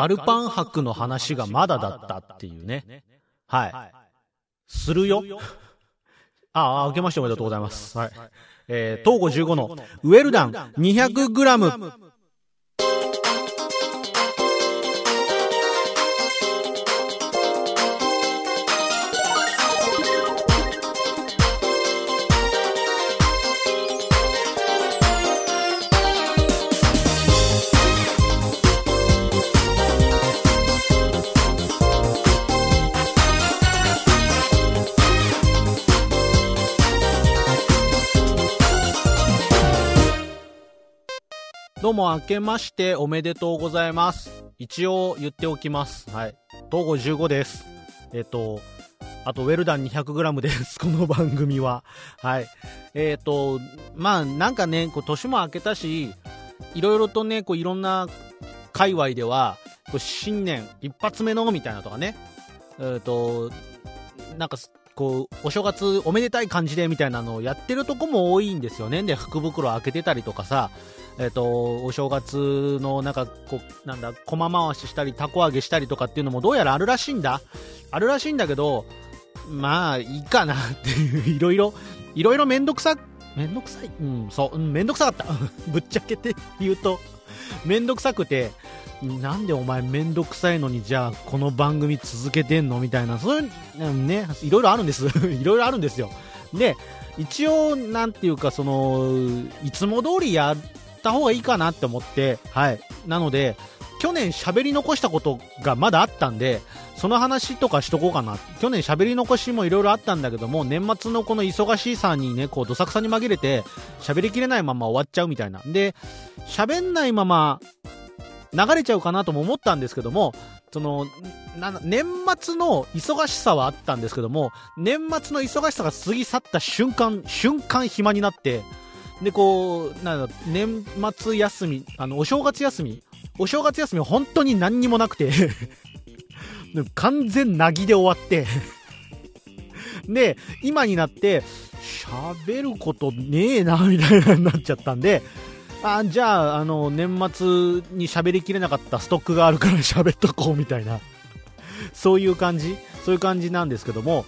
ガルパン博の話がまだだったっていうね。はい。するよ。ああ、明けましておめでとうございます。はい。えー、東郷15のウェルダン 200g。どうも明けましておめでとうございます。一応言っておきます。はい。東郷15です。えっ、と、あと、ウェルダン 200g です。この番組は。はい。えっ、と、まあ、なんかね、こう、年も明けたし、いろいろとね、こう、いろんな界隈では、こう新年一発目のみたいなとかね、えっ、と、なんか、こう、お正月おめでたい感じでみたいなのをやってるとこも多いんですよね。で、福袋開けてたりとかさ、えっ、と、お正月のなんか、こう、なんだ、駒回ししたり、たこ揚げしたりとかっていうのもどうやらあるらしいんだ。あるらしいんだけど、まあ、いいかなっていう、いろいろ、いろいろめんどくさ、めんどくさいうん、そう、うんめんどくさかった。ぶっちゃけて言うと、めんどくさくて、なんでお前めんどくさいのにじゃあこの番組続けてんのみたいな、そういう、うんね、いろいろあるんです。いろいろあるんですよ。で、一応、なんていうか、その、いつも通りやった方がいいかなって思って、はい。なので、去年喋り残したことがまだあったんで、その話とかしとこうかな。去年喋り残しもいろいろあったんだけども、年末のこの忙しさにね、こう、どさくさに紛れて、喋りきれないまま終わっちゃうみたいな。で、喋んないまま、流れちゃうかなとも思ったんですけども、その、な年末の忙しさはあったんですけども、年末の忙しさが過ぎ去った瞬間、瞬間暇になって、で、こう、なんだ年末休み、あの、お正月休み、お正月休み本当に何にもなくて。完全なぎで終わって。で、今になって、喋ることねえな、みたいなになっちゃったんで、あじゃあ、あの、年末に喋りきれなかったストックがあるから 喋っとこうみたいな、そういう感じ。そういう感じなんですけども、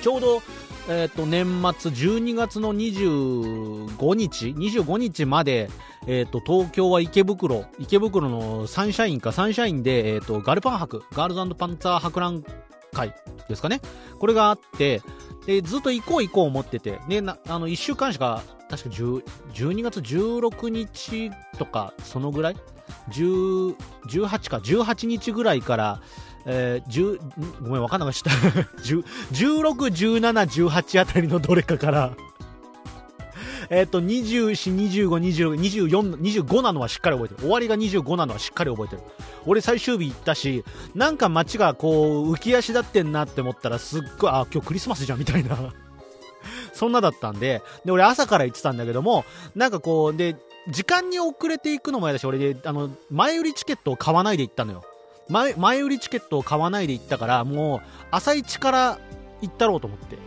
ちょうど、えっ、と、年末12月の25日 ?25 日まで、えっ、と、東京は池袋、池袋のサンシャインか、サンシャインで、えっ、と、ガルパン博、ガールズパンツァー博覧会ですかね。これがあって、で、ずっと行こう行こう思ってて、で、なあの、1週間しか、確か10 12月16日とか、そのぐらい ?10、18か、18日ぐらいから、えー、10ごめん、わかんなかった。10 16、17、18あたりのどれかから、えっと、24、25、26、24、25なのはしっかり覚えてる。終わりが25なのはしっかり覚えてる。俺最終日行ったし、なんか街がこう、浮き足立ってんなって思ったら、すっごい、あ、今日クリスマスじゃんみたいな。そんなだったんで、で、俺朝から行ってたんだけども、なんかこう、で、時間に遅れていくのも嫌だし、俺で、あの、前売りチケットを買わないで行ったのよ。前、前売りチケットを買わないで行ったから、もう、朝一から行ったろうと思って。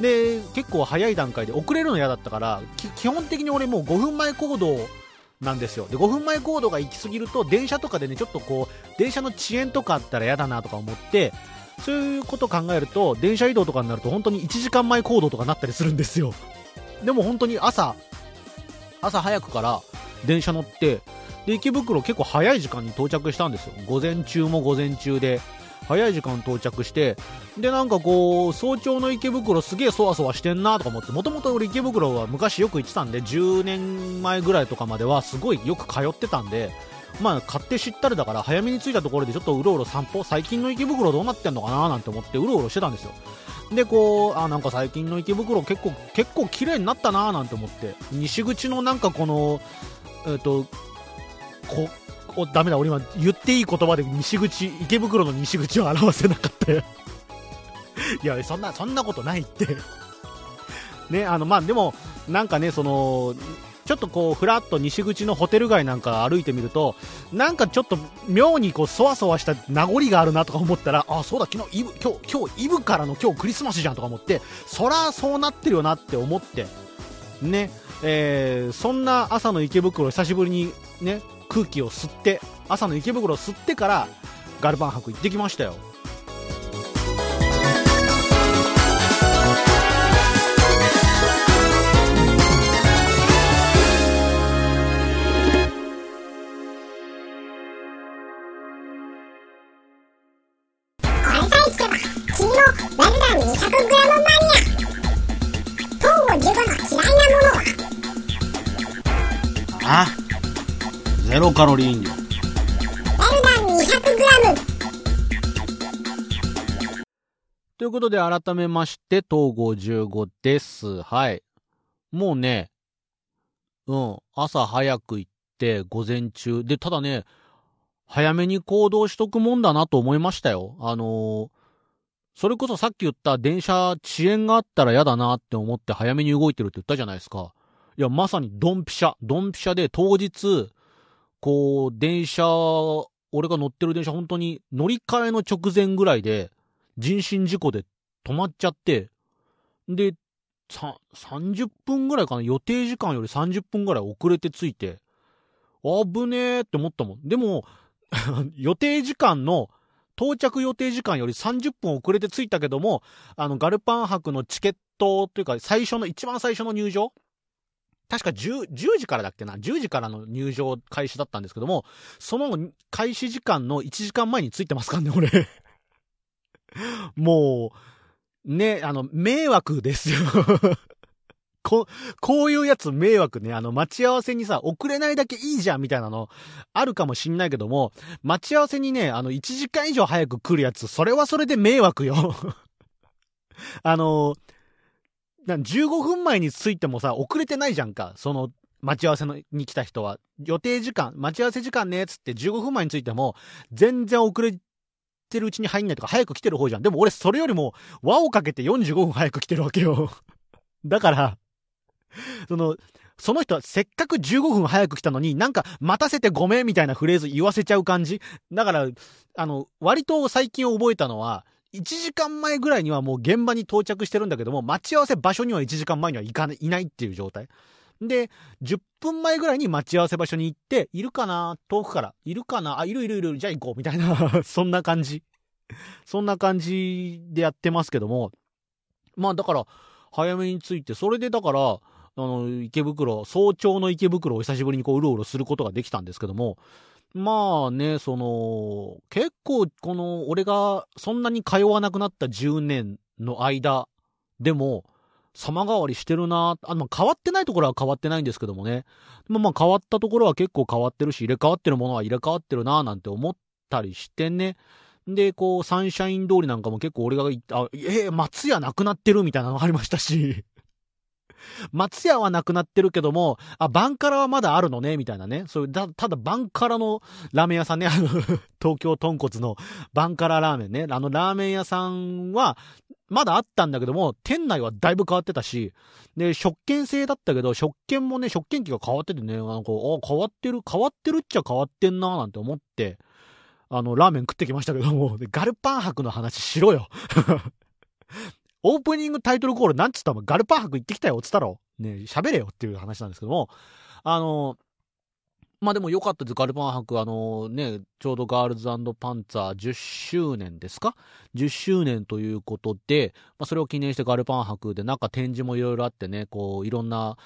で、結構早い段階で遅れるの嫌だったから、基本的に俺もう5分前行動なんですよ。で、5分前行動が行き過ぎると、電車とかでね、ちょっとこう、電車の遅延とかあったら嫌だなとか思って、そういうこと考えると、電車移動とかになると本当に1時間前行動とかなったりするんですよ。でも本当に朝、朝早くから電車乗って、で、池袋結構早い時間に到着したんですよ。午前中も午前中で、早い時間到着して、で、なんかこう、早朝の池袋すげえそわそわしてんなとか思って、もともと俺池袋は昔よく行ってたんで、10年前ぐらいとかまではすごいよく通ってたんで、まあ、買って知ったるだから、早めに着いたところでちょっとうろうろ散歩、最近の池袋どうなってんのかななんて思って、うろうろしてたんですよ。で、こう、あ、なんか最近の池袋結構、結構綺麗になったななんて思って、西口のなんかこの、えっ、と、こ、お、ダメだ、俺今言っていい言葉で西口、池袋の西口を表せなかったよ。いや、そんな、そんなことないって。ね、あの、まあ、でも、なんかね、その、ちょっとこう、ふらっと西口のホテル街なんか歩いてみると、なんかちょっと妙にこう、そわそわした名残があるなとか思ったら、あ、そうだ、昨日イブ、今日、今日イブからの今日クリスマスじゃんとか思って、そらそうなってるよなって思って、ね、えー、そんな朝の池袋久しぶりにね、空気を吸って朝の池袋を吸ってからガルパン博行ってきましたよ。これさえ聞けば君もウェルダン 200g マニア東郷15の嫌いなものはあゼロカロリー飲料。ルダン 200g ということで改めまして東郷15です。はい。もうねうん朝早く行って午前中。でただね早めに行動しとくもんだなと思いましたよ。あのーそれこそさっき言った電車遅延があったら嫌だなって思って早めに動いてるって言ったじゃないですか。いや、まさにドンピシャ。ドンピシャで当日、こう、電車、俺が乗ってる電車本当に乗り換えの直前ぐらいで人身事故で止まっちゃって、で、さ、30分ぐらいかな予定時間より30分ぐらい遅れて着いて、危ねーって思ったもん。でも、予定時間の到着予定時間より30分遅れて着いたけども、あの、ガルパン博のチケットというか、最初の、一番最初の入場確か 10, 10時からだっけな ?10 時からの入場開始だったんですけども、その開始時間の1時間前に着いてますからね、俺。もう、ね、あの、迷惑ですよ。こ、こういうやつ迷惑ね。あの、待ち合わせにさ、遅れないだけいいじゃんみたいなの、あるかもしんないけども、待ち合わせにね、あの、1時間以上早く来るやつ、それはそれで迷惑よ。あの、な15分前に着いてもさ、遅れてないじゃんか。その、待ち合わせのに来た人は。予定時間、待ち合わせ時間ね、つって15分前に着いても、全然遅れてるうちに入んないとか、早く来てる方じゃん。でも俺、それよりも、輪をかけて45分早く来てるわけよ。だから、その、その人はせっかく15分早く来たのに、なんか待たせてごめんみたいなフレーズ言わせちゃう感じ。だから、あの、割と最近覚えたのは、1時間前ぐらいにはもう現場に到着してるんだけども、待ち合わせ場所には1時間前には行かない、いないっていう状態。で、10分前ぐらいに待ち合わせ場所に行って、いるかな遠くから。いるかなあ、いるいるいる。じゃあ行こう。みたいな、そんな感じ。そんな感じでやってますけども。まあだから、早めに着いて、それでだから、あの、池袋、早朝の池袋を久しぶりにこう、うろうろすることができたんですけども、まあね、その、結構、この、俺がそんなに通わなくなった10年の間でも、様変わりしてるなあ、まあ、変わってないところは変わってないんですけどもね。まあまあ変わったところは結構変わってるし、入れ替わってるものは入れ替わってるななんて思ったりしてね。で、こう、サンシャイン通りなんかも結構俺が、あ、えー、松屋なくなってるみたいなのがありましたし。松屋はなくなってるけども、あ、バンカラはまだあるのね、みたいなね。そういう、だ、ただバンカラのラーメン屋さんね、あの、東京豚骨のバンカララーメンね。あのラーメン屋さんは、まだあったんだけども、店内はだいぶ変わってたし、で、食券制だったけど、食券もね、食券機が変わっててね、なんか、あ、変わってる、変わってるっちゃ変わってんな、なんて思って、あの、ラーメン食ってきましたけども、ガルパン博の話しろよ。オープニングタイトルコールなんつったの？ガルパン博行ってきたよっつったろ？ね喋れよっていう話なんですけども、あの、まあでも良かったです。ガルパン博、あのね、ちょうどガールズパンツァー10周年ですか ?10 周年ということで、まあそれを記念してガルパン博でなんか展示もいろいろあってね、こういろんな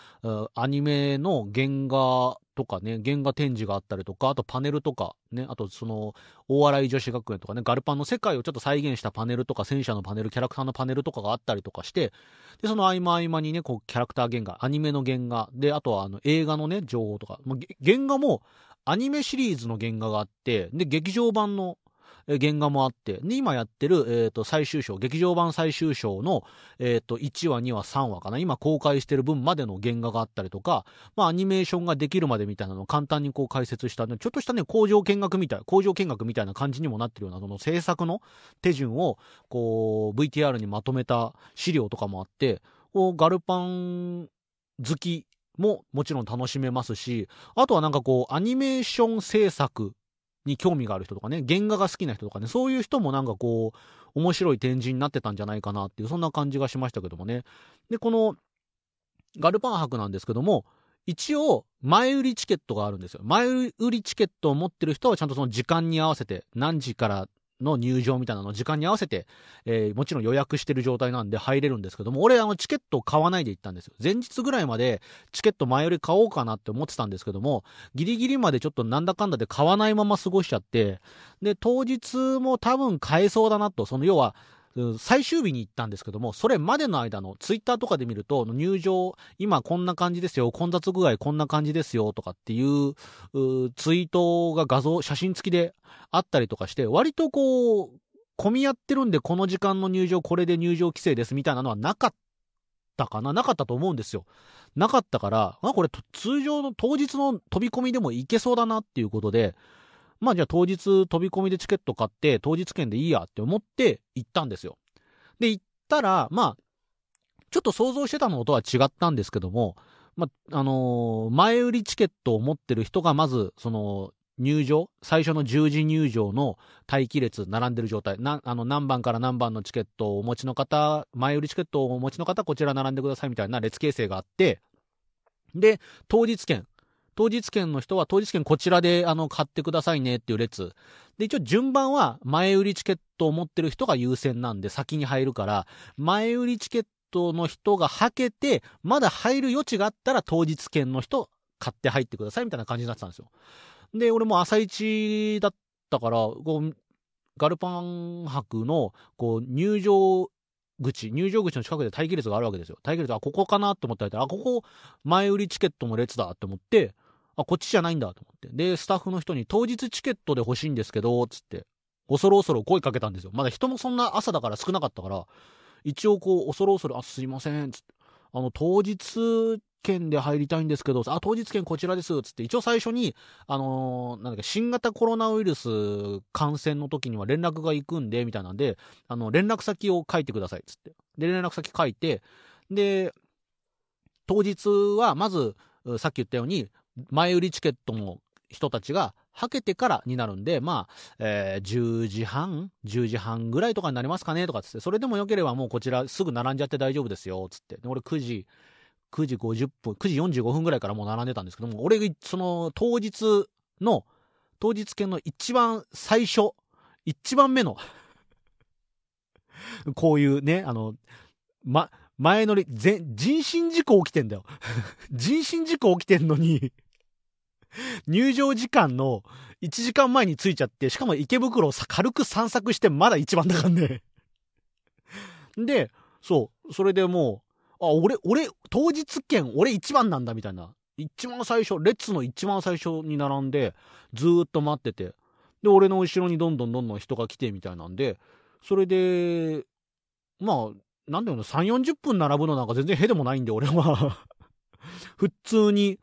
アニメの原画とかね、原画展示があったりとか、あとパネルとか、ね、あとその、大洗女子学園とかね、ガルパンの世界をちょっと再現したパネルとか、戦車のパネル、キャラクターのパネルとかがあったりとかして、で、その合間合間にね、こう、キャラクター原画、アニメの原画、で、あとはあの、映画のね、情報とか、まあ、原画も、アニメシリーズの原画があって、で、劇場版の原画もあって、で、今やってる、えっ、と、最終章、劇場版最終章の、えっ、と、1話、2話、3話かな、今公開してる分までの原画があったりとか、まあ、アニメーションができるまでみたいなのを簡単にこう解説したね、ちょっとしたね、工場見学みたい、工場見学みたいな感じにもなってるような、その制作の手順を、こう、VTR にまとめた資料とかもあって、こう、ガルパン好きももちろん楽しめますし、あとはなんかこう、アニメーション制作に興味がある人とかね、原画が好きな人とかね、そういう人もなんかこう、面白い展示になってたんじゃないかなっていう、そんな感じがしましたけどもね。で、この、ガルパン博なんですけども、一応、前売りチケットがあるんですよ。前売りチケットを持ってる人はちゃんとその時間に合わせて、何時からの入場みたいなの時間に合わせて、えー、もちろん予約してる状態なんで入れるんですけども、俺あのチケットを買わないで行ったんですよ。前日ぐらいまでチケット前より買おうかなって思ってたんですけども、ギリギリまでちょっとなんだかんだで買わないまま過ごしちゃって、で、当日も多分買えそうだなと、その要は、最終日に行ったんですけども、それまでの間のツイッターとかで見ると、入場、今こんな感じですよ、混雑具合こんな感じですよ、とかっていうツイートが画像、写真付きであったりとかして、割とこう、混み合ってるんで、この時間の入場、これで入場規制ですみたいなのはなかったかななかったと思うんですよ。なかったから、あ、これ通常の当日の飛び込みでも行けそうだなっていうことで、まあじゃあ当日飛び込みでチケット買って当日券でいいやって思って行ったんですよ。で、行ったら、まあ、ちょっと想像してたのとは違ったんですけども、まあ、あのー、前売りチケットを持ってる人がまず、その、入場、最初の10時入場の待機列並んでる状態。な、あの、何番から何番のチケットをお持ちの方、前売りチケットをお持ちの方、こちら並んでくださいみたいな列形成があって、で、当日券。当日券の人は当日券こちらであの買ってくださいねっていう列。で、一応順番は前売りチケットを持ってる人が優先なんで先に入るから、前売りチケットの人がはけて、まだ入る余地があったら当日券の人買って入ってくださいみたいな感じになってたんですよ。で、俺も朝一だったから、こう、ガルパン博の、こう、入場口、入場口の近くで待機列があるわけですよ。待機列、あ、ここかなって思ったら、あ、ここ、前売りチケットの列だって思って、あ、こっちじゃないんだと思って。で、スタッフの人に当日チケットで欲しいんですけど、つって、恐る恐る声かけたんですよ。まだ人もそんな朝だから少なかったから、一応こう、恐る恐る、あ、すいません、つって。あの、当日券で入りたいんですけど、あ、当日券こちらです、つって、一応最初に、あのー、なんだっけ、新型コロナウイルス感染の時には連絡が行くんで、みたいなんで、あの、連絡先を書いてください、つって。で、連絡先書いて、で、当日は、まず、さっき言ったように、前売りチケットの人たちが、はけてからになるんで、まあ、えー、10時半 ?10 時半ぐらいとかになりますかねとかつって、それでもよければもうこちらすぐ並んじゃって大丈夫ですよ、つって。で俺9時、9時50分、9時45分ぐらいからもう並んでたんですけども、俺、その当日の、当日券の一番最初、一番目の こういうね、あの、ま、前乗り、全人身事故起きてんだよ 人身事故起きてんのに 入場時間の1時間前に着いちゃって、しかも池袋を軽く散策してまだ一番だからねで、そう、それでもう、あ、俺、俺、当日券、俺一番なんだみたいな。一番最初、列の一番最初に並んで、ずーっと待ってて。で、俺の後ろにどんどんどんどん人が来てみたいなんで、それで、まあ、なんだろうの、3、40分並ぶのなんか全然へでもないんで、俺は 普通に、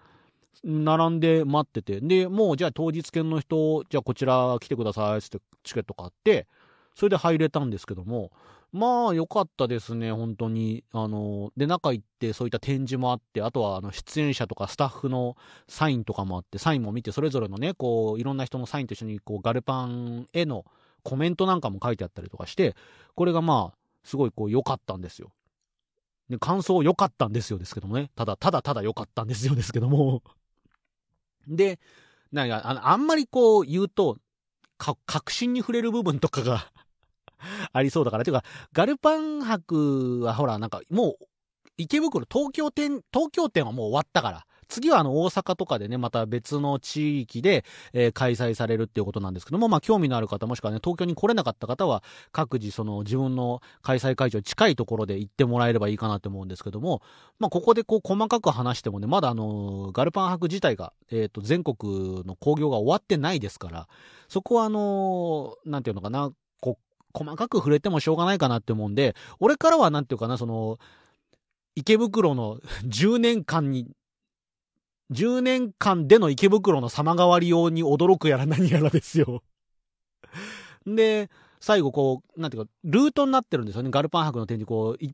並んで待ってて。で、もうじゃあ当日券の人、じゃあこちら来てくださいってチケット買って、それで入れたんですけども、まあ、良かったですね、本当に。あの、で、中行って、そういった展示もあって、あとは、あの、出演者とかスタッフのサインとかもあって、サインも見て、それぞれのね、こう、いろんな人のサインと一緒に、こう、ガルパンへのコメントなんかも書いてあったりとかして、これがまあ、すごいこう、良かったんですよ。で、感想良かったんですよですけどもね。ただ、ただただ良かったんですよですけども。で、なんか、あの、あんまりこう言うと、か、確信に触れる部分とかが ありそうだから。ていうか、ガルパン博はほら、なんかもう、池袋、東京店、東京店はもう終わったから。次はあの大阪とかでね、また別の地域で、えー、開催されるっていうことなんですけども、まあ興味のある方もしくはね、東京に来れなかった方は、各自その自分の開催会場近いところで行ってもらえればいいかなと思うんですけども、まあここでこう細かく話してもね、まだあの、ガルパン博自体が、えっ、ー、と、全国の興行が終わってないですから、そこはあの、なんていうのかな、こ細かく触れてもしょうがないかなって思うんで、俺からはなんていうかな、その、池袋の 10年間に、10年間での池袋の様変わり用に驚くやら何やらですよで、最後こう、なんていうか、ルートになってるんですよね。ガルパン博の展示、こう、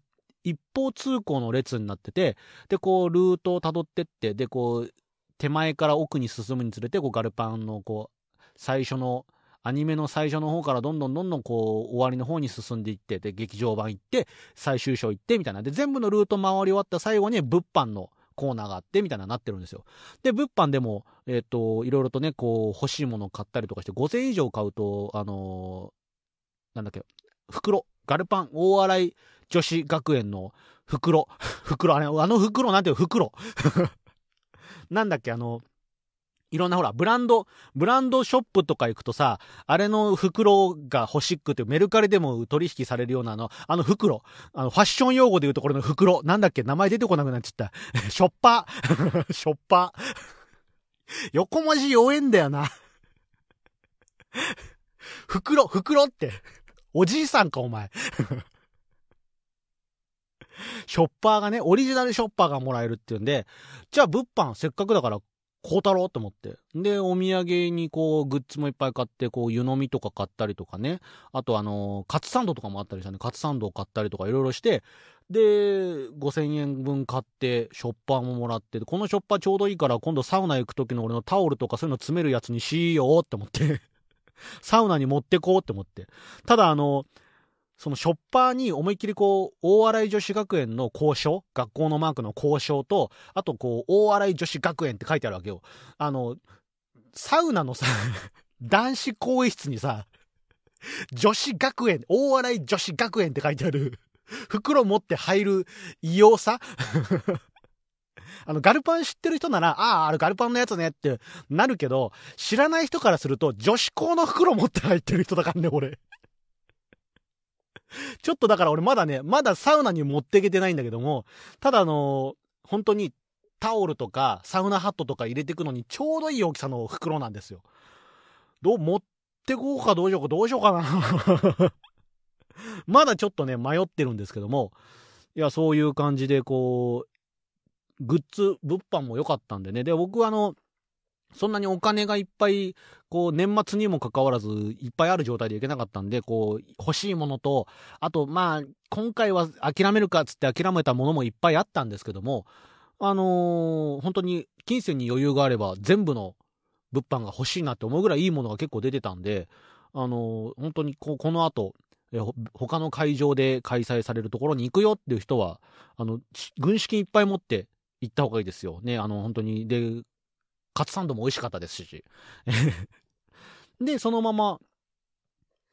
一方通行の列になってて、で、こう、ルートを辿ってって、で、こう、手前から奥に進むにつれて、こう、ガルパンの、こう、最初のアニメの最初の方からどんどんどんどんこう終わりの方に進んでいって、で、劇場版行って、最終章行ってみたいな。で、全部のルート回り終わった最後に物販のコーナーがあってみたいななってるんですよ。で、物販でも、えっ、と、いろいろとね、こう、欲しいものを買ったりとかして、5000以上買うと、あのーなんだっけ、袋、ガルパン、大洗女子学園の袋、袋、あれ、あの袋なんていう袋。なんだっけ、あの、いろんなほら、ブランド、ブランドショップとか行くとさ、あれの袋が欲しくて、メルカリでも取引されるようなあの、あの袋、あの、ファッション用語で言うところの袋、なんだっけ、名前出てこなくなっちゃった。ショッパー。ショッパー。横文字弱えんだよな。袋、袋って。おじいさんか、お前。ショッパーがね、オリジナルショッパーがもらえるっていうんで、じゃあ物販せっかくだから買うたろうと思って。で、お土産にこう、グッズもいっぱい買って、こう、湯飲みとか買ったりとかね。あとあのカツサンドとかもあったりしたね。カツサンドを買ったりとかいろいろして、で、5000円分買って、ショッパーももらって、このショッパーちょうどいいから、今度サウナ行く時の俺のタオルとかそういうの詰めるやつにしようって思って。サウナに持ってこうって思って。ただあの、そのショッパーに思いっきりこう、大洗女子学園の交渉、学校のマークの交渉と、あとこう、大洗女子学園って書いてあるわけよ。あの、サウナのさ、男子更衣室にさ、女子学園、大洗女子学園って書いてある、袋持って入る異様さ あの、ガルパン知ってる人なら、ああ、あれガルパンのやつねってなるけど、知らない人からすると、女子校の袋持って入ってる人だからね、俺。ちょっとだから俺まだね、まだサウナに持っていけてないんだけども、ただあの本当にタオルとかサウナハットとか入れていくのにちょうどいい大きさの袋なんですよ。どう、持ってこうかどうしようかどうしようかな。まだちょっとね、迷ってるんですけども、いや、そういう感じでこう、グッズ、物販も良かったんでね。で、僕はあの、そんなにお金がいっぱい、こう、年末にもかかわらず、いっぱいある状態でいけなかったんで、こう、欲しいものと、あと、まあ、今回は諦めるかっつって諦めたものもいっぱいあったんですけども、あのー本当に、金銭に余裕があれば、全部の物販が欲しいなって思うぐらいいいものが結構出てたんで、あのー本当にこう、この後、えほ他の会場で開催されるところに行くよっていう人は、あの、軍資金いっぱい持って行った方がいいですよ。ね、あの、本当に、で、カツサンドも美味しかったですし。で、そのまま、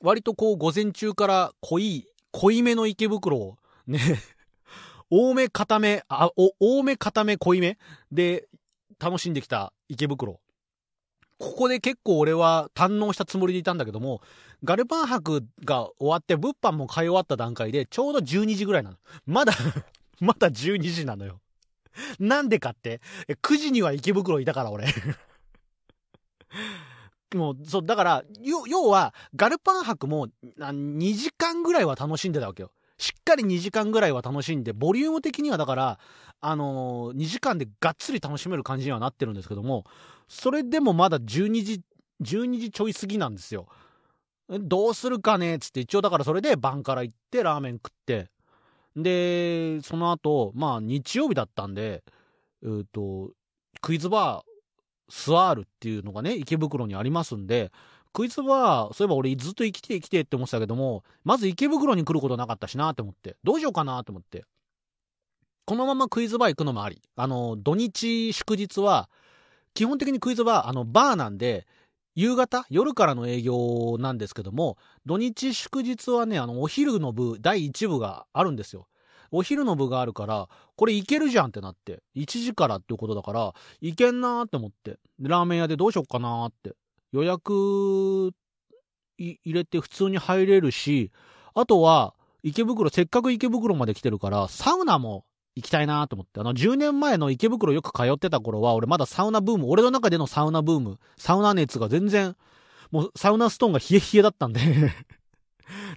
割とこう、午前中から濃い、濃いめの池袋を、ね、多め、固め、あ、お、多め、固め、濃いめで、楽しんできた池袋。ここで結構俺は堪能したつもりでいたんだけども、ガルパン博が終わって物販も買い終わった段階でちょうど12時ぐらいなの。まだ、まだ12時なのよ。なんでかって、9時には池袋いたから俺。もう、そう、だから、要は、ガルパン博も2時間ぐらいは楽しんでたわけよ。しっかり2時間ぐらいは楽しんで、ボリューム的にはだから、あのー2時間でがっつり楽しめる感じにはなってるんですけども、それでもまだ12時、12時ちょい過ぎなんですよ。どうするかね？っつって、一応だからそれで晩から行ってラーメン食って、で、その後、まあ日曜日だったんで、えっ、と、クイズバー、スワールっていうのがね、池袋にありますんで、クイズバー、そういえば俺ずっと行きて行きてって思ってたけども、まず池袋に来ることなかったしなって思って、どうしようかなって思って。このままクイズバー行くのもあり。あの、土日祝日は、基本的にクイズバー、あの、バーなんで、夕方？夜からの営業なんですけども、土日祝日はね、あの、お昼の部、第1部があるんですよ。お昼の部があるから、これいけるじゃんってなって、1時からっていうことだから、いけんなーって思って、ラーメン屋でどうしよっかなーって。予約入れて普通に入れるし、あとは、池袋、せっかく池袋まで来てるから、サウナも行きたいなと思って。あの、10年前の池袋よく通ってた頃は、俺まだサウナブーム、俺の中でのサウナブーム、サウナ熱が全然、もうサウナストーンが冷え冷えだったんで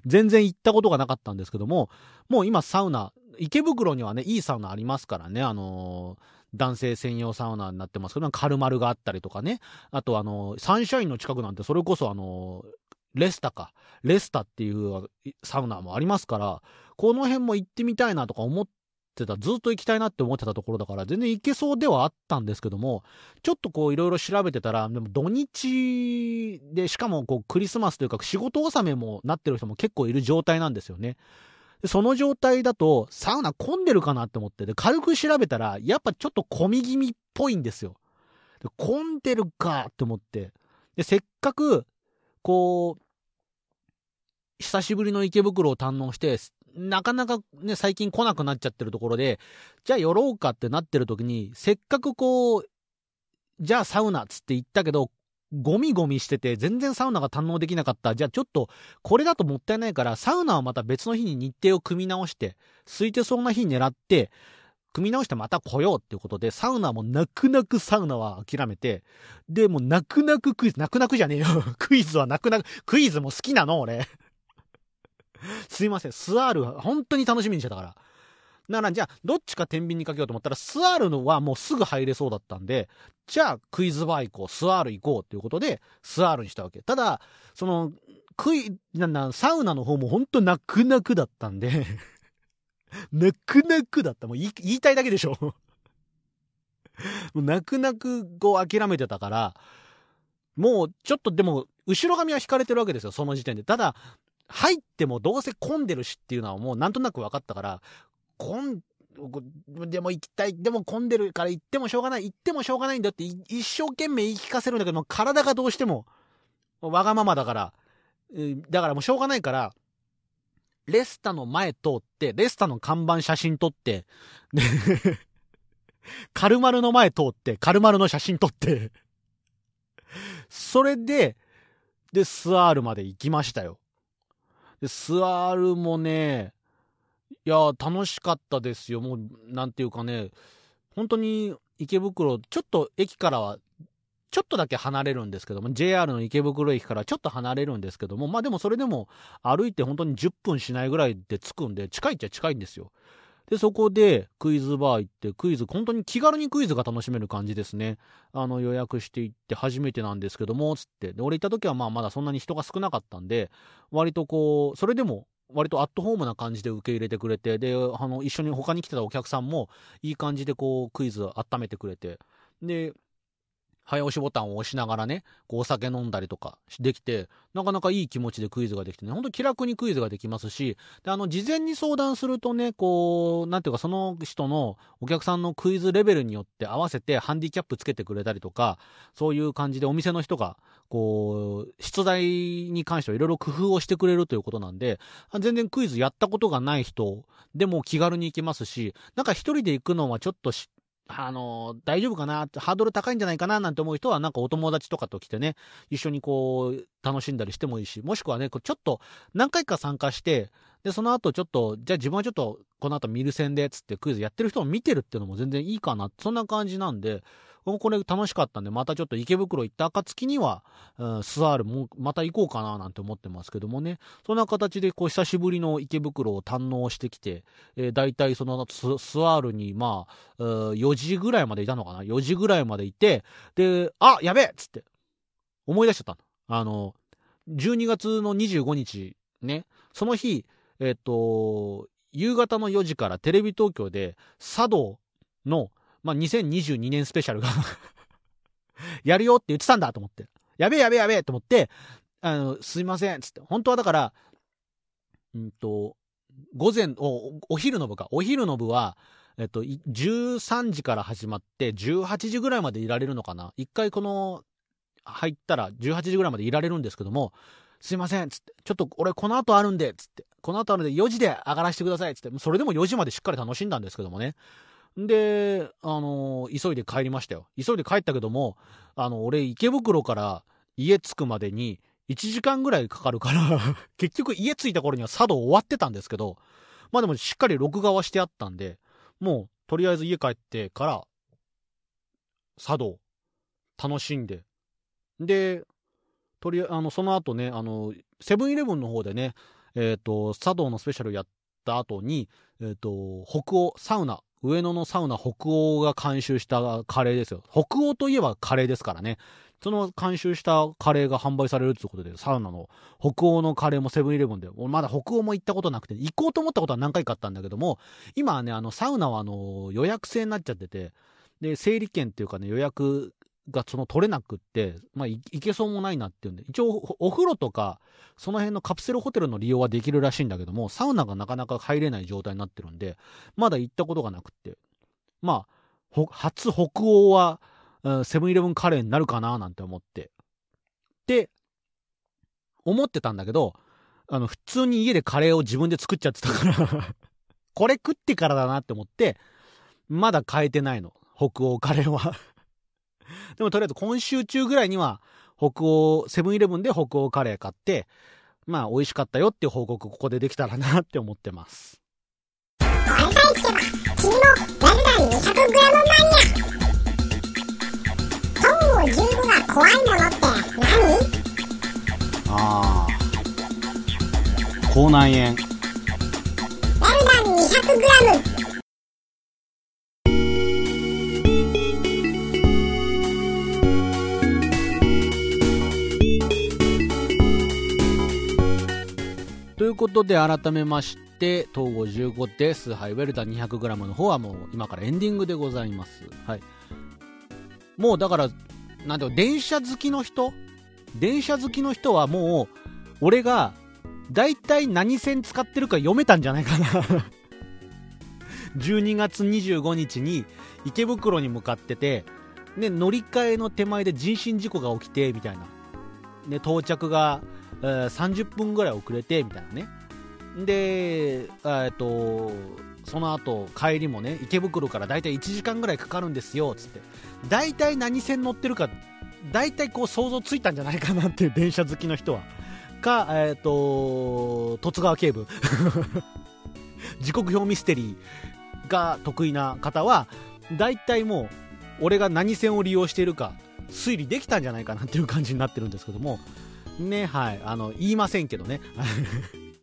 全然行ったことがなかったんですけども、もう今サウナ、池袋にはね、いいサウナありますからね、あのー男性専用サウナになってますけど、カルマルがあったりとかね、あとあのサンシャインの近くなんてそれこそあのレスタか、レスタっていうサウナもありますから、この辺も行ってみたいなとか思ってた、ずっと行きたいなって思ってたところだから、全然行けそうではあったんですけども、ちょっとこういろいろ調べてたら、でも土日で、しかもこうクリスマスというか仕事納めもなってる人も結構いる状態なんですよね。その状態だと、サウナ混んでるかなって思って、で、軽く調べたら、やっぱちょっと混み気味っぽいんですよ。で混んでるかって思って。で、せっかく、こう、久しぶりの池袋を堪能して、なかなかね、最近来なくなっちゃってるところで、じゃあ寄ろうかってなってる時に、せっかくこう、じゃあサウナっつって言ったけど、ゴミゴミしてて、全然サウナが堪能できなかった。じゃあちょっと、これだともったいないから、サウナはまた別の日に日程を組み直して、空いてそうな日狙って、組み直してまた来ようっていうことで、サウナも泣く泣くサウナは諦めて、で、もう泣く泣くクイズ、泣く泣くじゃねえよ。クイズは泣く泣く、クイズも好きなの俺。すいません、スアールは、本当に楽しみにしてたから。だから、じゃあ、どっちか天秤にかけようと思ったら、スアールのはもうすぐ入れそうだったんで、じゃあ、クイズバー行こう、スアール行こうっていうことで、スアールにしたわけ。ただ、その、クイ、なんだ、サウナの方も本当泣く泣くだったんで、泣く泣くだった。もう言い言いたいだけでしょ。も う泣く泣くこう諦めてたから、もうちょっとでも、後ろ髪は引かれてるわけですよ、その時点で。ただ、入ってもどうせ混んでるしっていうのはもうなんとなく分かったから、混ん、でも行きたい、でも混んでるから行ってもしょうがない、行ってもしょうがないんだって一生懸命言い聞かせるんだけど、体がどうしても、わがままだから、だからもうしょうがないから、レスタの前通って、レスタの看板写真撮って、で カルマルの前通って、カルマルの写真撮って、それで、で、スアールまで行きましたよ。で、スアールもね、いや、楽しかったですよ。もう、なんていうかね、本当に池袋、ちょっと駅からは、ちょっとだけ離れるんですけども、JR の池袋駅からちょっと離れるんですけども、まあでもそれでも歩いて本当に10分しないぐらいで着くんで、近いっちゃ近いんですよ。で、そこでクイズバー行って、クイズ、本当に気軽にクイズが楽しめる感じですね。あの、予約して行って初めてなんですけども、つって。で、俺行った時はまあまだそんなに人が少なかったんで、割とこう、それでも、割とアットホームな感じで受け入れてくれて、で、あの、一緒に他に来てたお客さんも、いい感じでこう、クイズ温めてくれて、で、早押しボタンを押しながらね、こうお酒飲んだりとかできて、なかなかいい気持ちでクイズができてね、ほんと気楽にクイズができますし、で、あの、事前に相談するとね、こう、なんていうか、その人のお客さんのクイズレベルによって合わせてハンディキャップつけてくれたりとか、そういう感じでお店の人が、こう、出題に関してはいろいろ工夫をしてくれるということなんで、全然クイズやったことがない人でも気軽に行けますし、なんか一人で行くのはちょっとしあの大丈夫かなハードル高いんじゃないかななんて思う人は、なんかお友達とかと来てね、一緒にこう、楽しんだりしてもいいし、もしくはね、ちょっと何回か参加して、で、その後ちょっと、じゃあ自分はちょっと、この後見る線で、つってクイズやってる人を見てるっていうのも全然いいかな、そんな感じなんで、これ楽しかったんで、またちょっと池袋行った暁には、スアールもまた行こうかななんて思ってますけどもね、そんな形でこう久しぶりの池袋を堪能してきて、えー、大体そのススアールにまあ、4時ぐらいまでいたのかな ?4 時ぐらいまでいて、で、あやべえっつって、思い出しちゃったあの、12月の25日ね、その日、えっ、と、夕方の4時からテレビ東京で茶道のまあ、2022年スペシャルが やるよって言ってたんだと思って。やべえやべえやべえと思って、あの、すいません、つって。本当はだから、うんと、午前、お、お昼の部か。お昼の部は、えっと、13時から始まって、18時ぐらいまでいられるのかな。一回この、入ったら18時ぐらいまでいられるんですけども、すいません、つって。ちょっと俺この後あるんで、つって。この後あるんで4時で上がらせてください、つって。それでも4時までしっかり楽しんだんですけどもね。で、あのー、急いで帰りましたよ。急いで帰ったけども、あの、俺、池袋から家着くまでに1時間ぐらいかかるから 結局家着いた頃には茶道終わってたんですけど、まあでもしっかり録画はしてあったんで、もう、とりあえず家帰ってから、茶道、楽しんで、で、とりああの、その後ね、あの、セブンイレブンの方でね、えっ、ー、と、茶道のスペシャルやった後に、えっ、ー、と、北欧、サウナ、上野のサウナ北欧が監修したカレーですよ。北欧といえばカレーですからね。その監修したカレーが販売されるってことで、サウナの北欧のカレーもセブンイレブンで、まだ北欧も行ったことなくて、行こうと思ったことは何回かあったんだけども、今はね、あの、サウナはあの、予約制になっちゃってて、で、整理券っていうかね、予約がその取れなくって、まあ、いけそうもないなっていうんで、一応お風呂とか、その辺のカプセルホテルの利用はできるらしいんだけども、サウナがなかなか入れない状態になってるんで、まだ行ったことがなくって、まあ、初北欧は、セブンイレブンカレーになるかななんて思って。で、思ってたんだけど、あの、普通に家でカレーを自分で作っちゃってたからこれ食ってからだなって思って、まだ変えてないの。北欧カレーは でもとりあえず今週中ぐらいには、北欧、セブンイレブンで北欧カレー買って、まあ美味しかったよっていう報告ここでできたらなって思ってます。これさえ聞けば、君もラルダン 200g マニア。トンゴ15が怖いものって何？ああ。口内炎。ラルダン 200g。ということで改めまして東郷15ですはいウェルダン 200g の方はもう今からエンディングでございます。はい。もうだからなんていう電車好きの人？電車好きの人はもう俺が大体何線使ってるか読めたんじゃないかな。12月25日に池袋に向かってて、ね、乗り換えの手前で人身事故が起きてみたいな、ね、到着が、30分ぐらい遅れてみたいなね。で、えー、っとその後帰りもね池袋から大体1時間ぐらいかかるんですよつって。大体何線乗ってるか大体こう想像ついたんじゃないかなっていう電車好きの人は。かえ、っと十津川警部。時刻表ミステリーが得意な方は大体もう俺が何線を利用しているか推理できたんじゃないかなっていう感じになってるんですけどもね、はい。あの、言いませんけどね。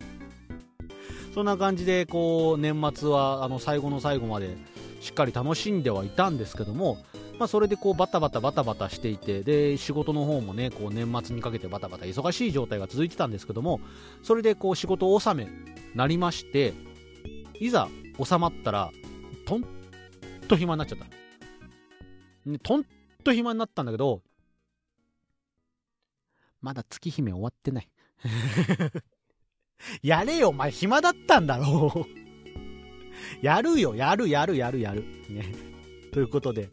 そんな感じで、こう、年末は、あの、最後の最後まで、しっかり楽しんではいたんですけども、まあ、それでこうバタバタバタバタしていてで仕事の方もねこう年末にかけてバタバタ忙しい状態が続いてたんですけどもそれでこう仕事納めなりましていざ収まったらとんと暇になっちゃった、ね、とんと暇になったんだけどまだ月姫終わってない。やれよ、お前暇だったんだろう やるよ、やる、やる、やる、やる。ね。ということで、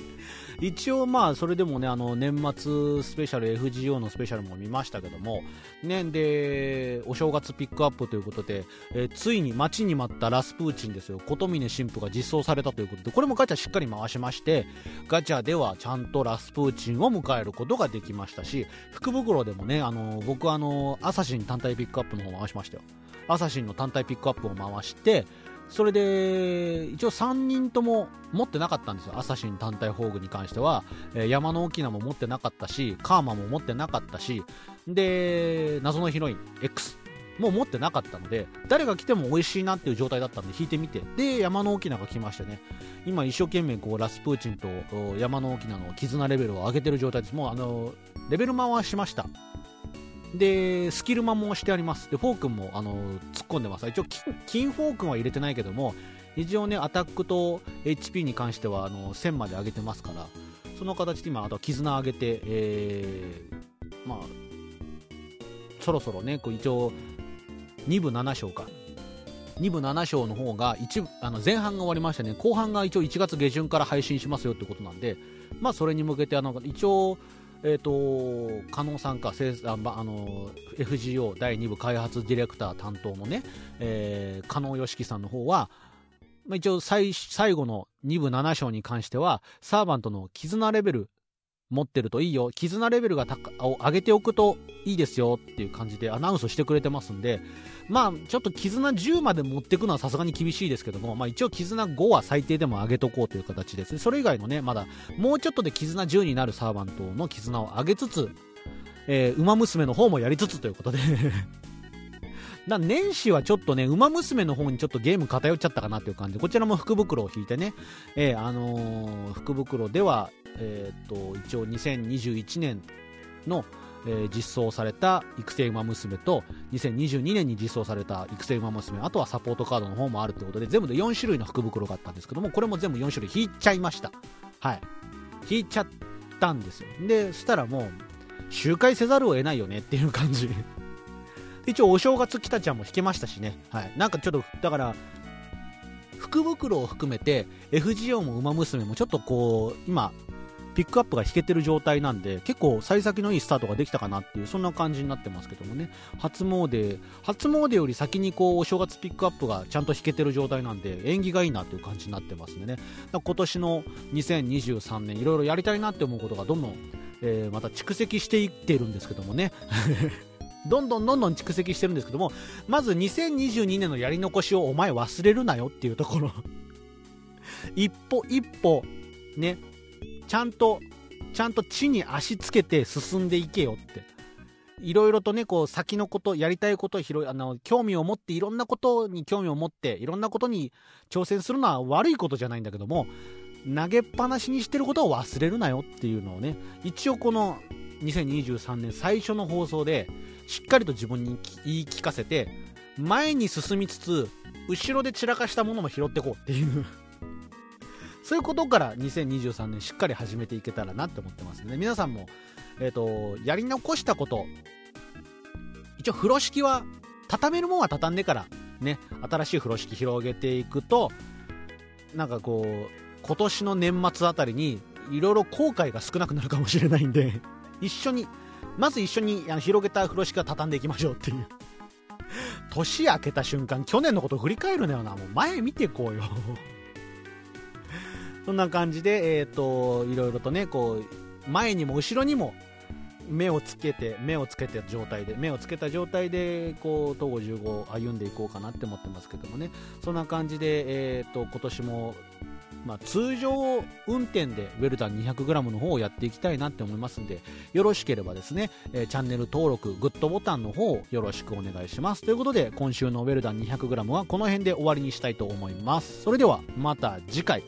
一応まあそれでもねあの年末スペシャル FGO のスペシャルも見ましたけどもねでお正月ピックアップということで、え、ついに待ちに待ったラスプーチンですよ。琴峰神父が実装されたということでこれもガチャしっかり回しましてガチャではちゃんとラスプーチンを迎えることができましたし福袋でもねあの僕あのアサシン単体ピックアップの方回しましたよ。アサシンの単体ピックアップを回してそれで一応3人とも持ってなかったんですよ。アサシン単体宝具に関しては、えー、山の沖縄も持ってなかったしカーマも持ってなかったし。で謎のヒロイン X も持ってなかったので誰が来ても美味しいなっていう状態だったんで引いてみて。で山の沖縄が来ましてね。今一生懸命こうラスプーチンと山の沖縄の絆レベルを上げてる状態です。もうあのレベル回しました。で、スキルマもしてあります。で、フォークンも、あの、突っ込んでます。一応金、金フォークンは入れてないけども、一応ね、アタックと HP に関しては、あの、1000まで上げてますから、その形で今、あとは絆上げて、えー、まあ、そろそろね、こう一応、2部7章か。2部7章の方が一あの前半が終わりましてね後半が一応1月下旬から配信しますよってことなんでまあそれに向けてあの一応えーと、加納さんかあの FGO 第2部開発ディレクター担当のね、えー、加納よしきさんの方は、まあ、一応最最後の2部7章に関してはサーバントの絆レベル持ってるといいよ。絆レベルがを上げておくといいですよっていう感じでアナウンスしてくれてますんでまあちょっと絆10まで持っていくのはさすがに厳しいですけども、まあ、一応絆5は最低でも上げとこうという形です。ねそれ以外のねまだもうちょっとで絆10になるサーバントの絆を上げつつ、えー、馬娘の方もやりつつということで。だ年始はちょっとね、馬娘の方にちょっとゲーム偏っちゃったかなという感じ。で、こちらも福袋を引いてね、えー、あのー、福袋では、えー、と、一応2021年の、え、実装された育成馬娘と2022年に実装された育成馬娘あとはサポートカードの方もあるということで全部で4種類の福袋があったんですけどもこれも全部4種類引いちゃいました。はい。引いちゃったんですよ。でそしたらもう周回せざるを得ないよねっていう感じ。一応お正月来たちゃんも弾けましたしね、はい、なんかちょっとだから福袋を含めて FGO も馬娘もちょっとこう今ピックアップが引けてる状態なんで結構幸先のいいスタートができたかなっていうそんな感じになってますけどもね。初詣初詣より先にこうお正月ピックアップがちゃんと引けてる状態なんで縁起がいいなっていう感じになってますんでね。今年の2023年いろいろやりたいなって思うことがどんどん、えー、また蓄積していってるんですけどもね。どんどんどんどん蓄積してるんですけどもまず2022年のやり残しをお前忘れるなよっていうところ 一歩一歩ねちゃんと、ちゃんと地に足つけて進んでいけよって。いろいろとね、こう、先のこと、やりたいこと、広い、あの、興味を持って、いろんなことに興味を持って、いろんなことに挑戦するのは悪いことじゃないんだけども、投げっぱなしにしてることを忘れるなよっていうのをね、一応この2023年最初の放送で、しっかりと自分に言い聞かせて、前に進みつつ、後ろで散らかしたものも拾っていこうっていう そういうことから2023年しっかり始めていけたらなって思ってますね。皆さんも、えっ、ー、と、やり残したこと、一応風呂敷は、畳めるもんは畳んでから、ね、新しい風呂敷広げていくと、なんかこう、今年の年末あたりに、いろいろ後悔が少なくなるかもしれないんで、一緒に、まず一緒にあの広げた風呂敷は畳んでいきましょうっていう。年明けた瞬間、去年のこと振り返るなよな。もう前見てこうよ。そんな感じで、えっ、ー、と、いろいろとね、こう、前にも後ろにも目をつけて、目をつけた状態で、目をつけた状態で、こう、東郷15歩んでいこうかなって思ってますけどもね、そんな感じで、えっ、ー、と、今年も、まあ、通常運転でウェルダン 200g の方をやっていきたいなって思いますんで、よろしければですね、えー、チャンネル登録、グッドボタンの方をよろしくお願いします。ということで、今週のウェルダン 200g はこの辺で終わりにしたいと思います。それでは、また次回。